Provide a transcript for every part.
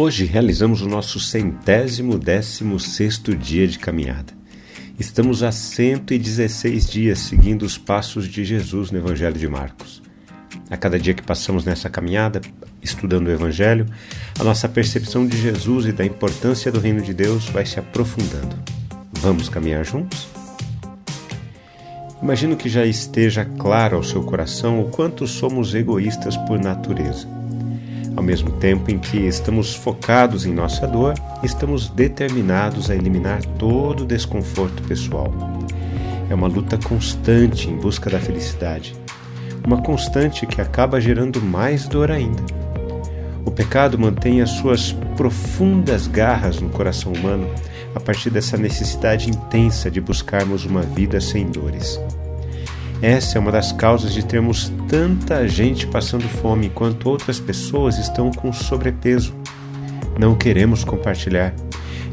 Hoje realizamos o nosso centésimo décimo sexto dia de caminhada. Estamos há 116 dias seguindo os passos de Jesus no Evangelho de Marcos. A cada dia que passamos nessa caminhada, estudando o Evangelho, a nossa percepção de Jesus e da importância do Reino de Deus vai se aprofundando. Vamos caminhar juntos? Imagino que já esteja claro ao seu coração o quanto somos egoístas por natureza. Ao mesmo tempo em que estamos focados em nossa dor, estamos determinados a eliminar todo o desconforto pessoal. É uma luta constante em busca da felicidade, uma constante que acaba gerando mais dor ainda. O pecado mantém as suas profundas garras no coração humano a partir dessa necessidade intensa de buscarmos uma vida sem dores. Essa é uma das causas de termos tanta gente passando fome enquanto outras pessoas estão com sobrepeso. Não queremos compartilhar.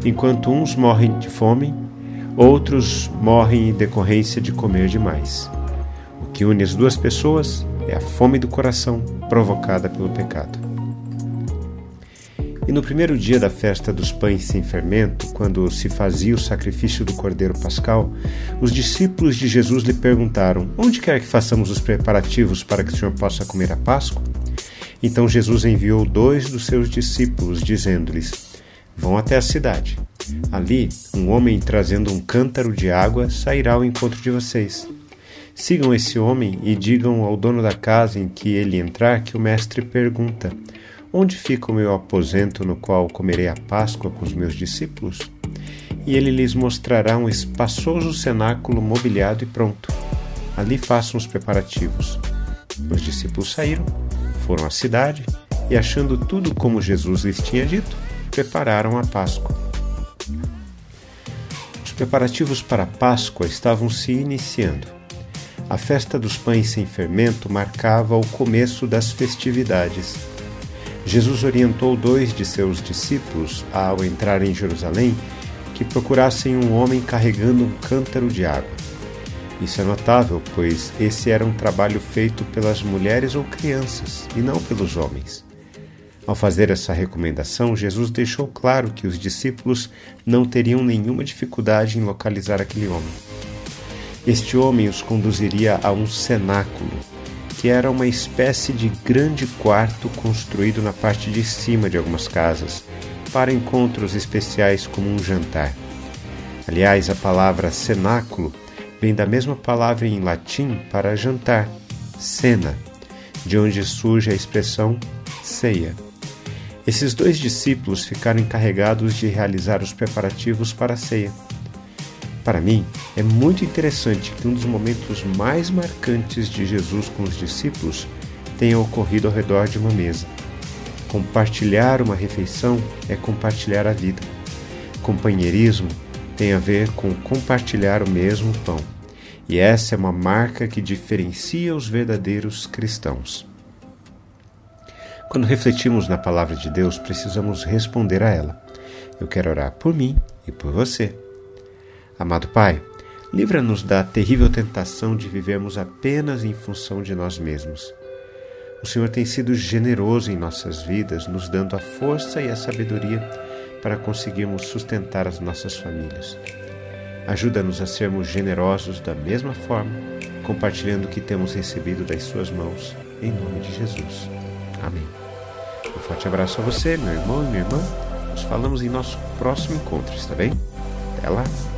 Enquanto uns morrem de fome, outros morrem em decorrência de comer demais. O que une as duas pessoas é a fome do coração provocada pelo pecado. E no primeiro dia da festa dos pães sem fermento, quando se fazia o sacrifício do cordeiro pascal, os discípulos de Jesus lhe perguntaram: Onde quer que façamos os preparativos para que o Senhor possa comer a Páscoa? Então Jesus enviou dois dos seus discípulos, dizendo-lhes: Vão até a cidade. Ali, um homem trazendo um cântaro de água sairá ao encontro de vocês. Sigam esse homem e digam ao dono da casa em que ele entrar que o mestre pergunta: Onde fica o meu aposento no qual comerei a Páscoa com os meus discípulos? E ele lhes mostrará um espaçoso cenáculo mobiliado e pronto. Ali façam os preparativos. Os discípulos saíram, foram à cidade e, achando tudo como Jesus lhes tinha dito, prepararam a Páscoa. Os preparativos para a Páscoa estavam se iniciando. A festa dos pães sem fermento marcava o começo das festividades Jesus orientou dois de seus discípulos, ao entrar em Jerusalém, que procurassem um homem carregando um cântaro de água. Isso é notável, pois esse era um trabalho feito pelas mulheres ou crianças, e não pelos homens. Ao fazer essa recomendação, Jesus deixou claro que os discípulos não teriam nenhuma dificuldade em localizar aquele homem. Este homem os conduziria a um cenáculo, que era uma espécie de grande quarto construído na parte de cima de algumas casas, para encontros especiais como um jantar. Aliás, a palavra cenáculo vem da mesma palavra em latim para jantar, cena, de onde surge a expressão ceia. Esses dois discípulos ficaram encarregados de realizar os preparativos para a ceia. Para mim, é muito interessante que um dos momentos mais marcantes de Jesus com os discípulos tenha ocorrido ao redor de uma mesa. Compartilhar uma refeição é compartilhar a vida. Companheirismo tem a ver com compartilhar o mesmo pão. E essa é uma marca que diferencia os verdadeiros cristãos. Quando refletimos na palavra de Deus, precisamos responder a ela. Eu quero orar por mim e por você. Amado Pai, livra-nos da terrível tentação de vivermos apenas em função de nós mesmos. O Senhor tem sido generoso em nossas vidas, nos dando a força e a sabedoria para conseguirmos sustentar as nossas famílias. Ajuda-nos a sermos generosos da mesma forma, compartilhando o que temos recebido das Suas mãos, em nome de Jesus. Amém. Um forte abraço a você, meu irmão e minha irmã. Nos falamos em nosso próximo encontro, está bem? Até lá!